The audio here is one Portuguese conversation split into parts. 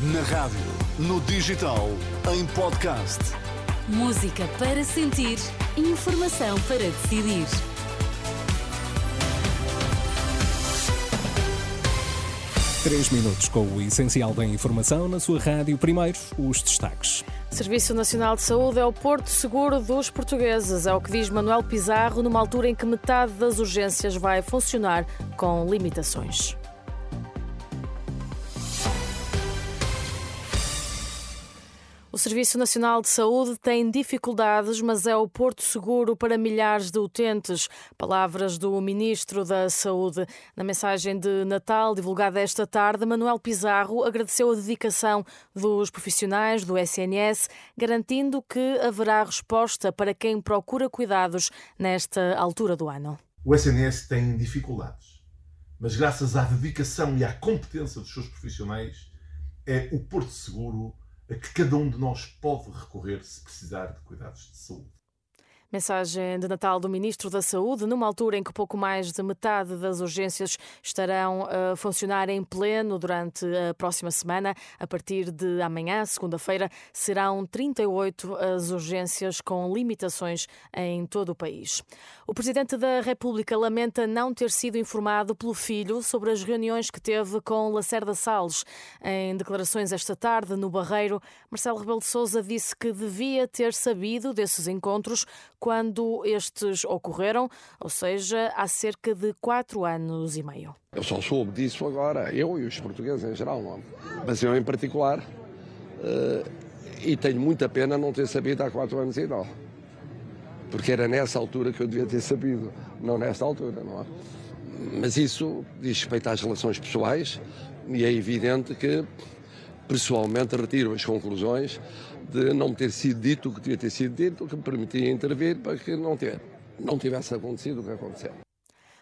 Na rádio, no digital, em podcast. Música para sentir, informação para decidir. Três minutos com o essencial da informação na sua rádio. Primeiro, os destaques. Serviço Nacional de Saúde é o porto seguro dos portugueses, é o que diz Manuel Pizarro, numa altura em que metade das urgências vai funcionar com limitações. O Serviço Nacional de Saúde tem dificuldades, mas é o porto seguro para milhares de utentes. Palavras do Ministro da Saúde. Na mensagem de Natal divulgada esta tarde, Manuel Pizarro agradeceu a dedicação dos profissionais do SNS, garantindo que haverá resposta para quem procura cuidados nesta altura do ano. O SNS tem dificuldades, mas graças à dedicação e à competência dos seus profissionais, é o porto seguro a que cada um de nós pode recorrer se precisar de cuidados de saúde. Mensagem de Natal do Ministro da Saúde, numa altura em que pouco mais de metade das urgências estarão a funcionar em pleno durante a próxima semana. A partir de amanhã, segunda-feira, serão 38 as urgências com limitações em todo o país. O Presidente da República lamenta não ter sido informado pelo filho sobre as reuniões que teve com Lacerda Salles. Em declarações esta tarde, no Barreiro, Marcelo Rebelo de Sousa disse que devia ter sabido desses encontros quando estes ocorreram, ou seja, há cerca de quatro anos e meio. Eu só soube disso agora, eu e os portugueses em geral? É? mas eu em particular, uh, e tenho muita pena não ter sabido há quatro anos e tal. Porque era nessa altura que eu devia ter sabido, não nesta altura, não é? Mas isso diz respeito às relações pessoais e é evidente que pessoalmente retiro as conclusões de não ter sido dito o que devia ter sido dito, que me permitia intervir para que não, ter, não tivesse acontecido o que aconteceu.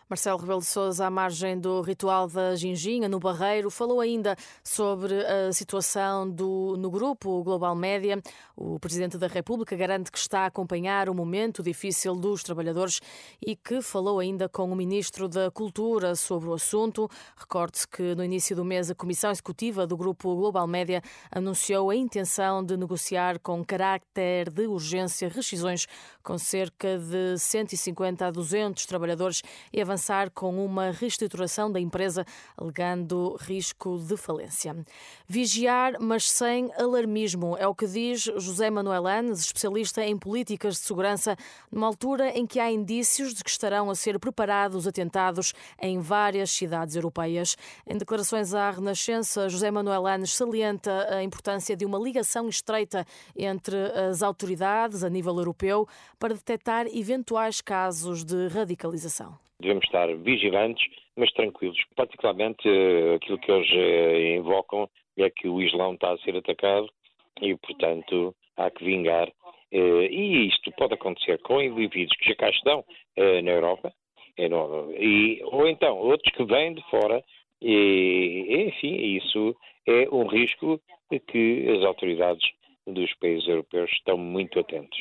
Marcelo Rebelo de Sousa, à margem do ritual da Ginginha, no Barreiro, falou ainda sobre a situação do, no grupo Global Média. O Presidente da República garante que está a acompanhar o momento difícil dos trabalhadores e que falou ainda com o Ministro da Cultura sobre o assunto. Recorde-se que no início do mês a Comissão Executiva do grupo Global Média anunciou a intenção de negociar com caráter de urgência rescisões com cerca de 150 a 200 trabalhadores e avançar avançar com uma reestruturação da empresa, alegando risco de falência. Vigiar, mas sem alarmismo, é o que diz José Manuel Anes, especialista em políticas de segurança, numa altura em que há indícios de que estarão a ser preparados atentados em várias cidades europeias. Em declarações à Renascença, José Manuel Anes salienta a importância de uma ligação estreita entre as autoridades a nível europeu para detectar eventuais casos de radicalização. Devemos estar vigilantes, mas tranquilos. Particularmente eh, aquilo que eles eh, invocam é que o Islão está a ser atacado e, portanto, há que vingar. Eh, e isto pode acontecer com indivíduos que já cá estão na Europa, e, ou então outros que vêm de fora, e, enfim, isso é um risco que as autoridades dos países europeus estão muito atentos.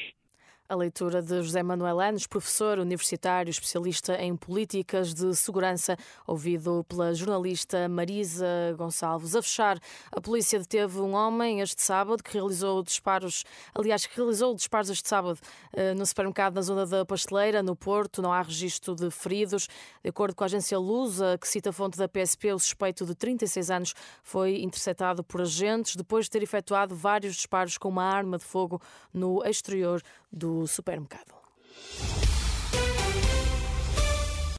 A leitura de José Manuel Anes, professor universitário especialista em políticas de segurança, ouvido pela jornalista Marisa Gonçalves. A fechar, a polícia deteve um homem este sábado que realizou disparos, aliás, que realizou disparos este sábado eh, no supermercado na zona da Pasteleira, no Porto. Não há registro de feridos. De acordo com a agência Lusa, que cita a fonte da PSP, o suspeito de 36 anos foi interceptado por agentes depois de ter efetuado vários disparos com uma arma de fogo no exterior do supermercado.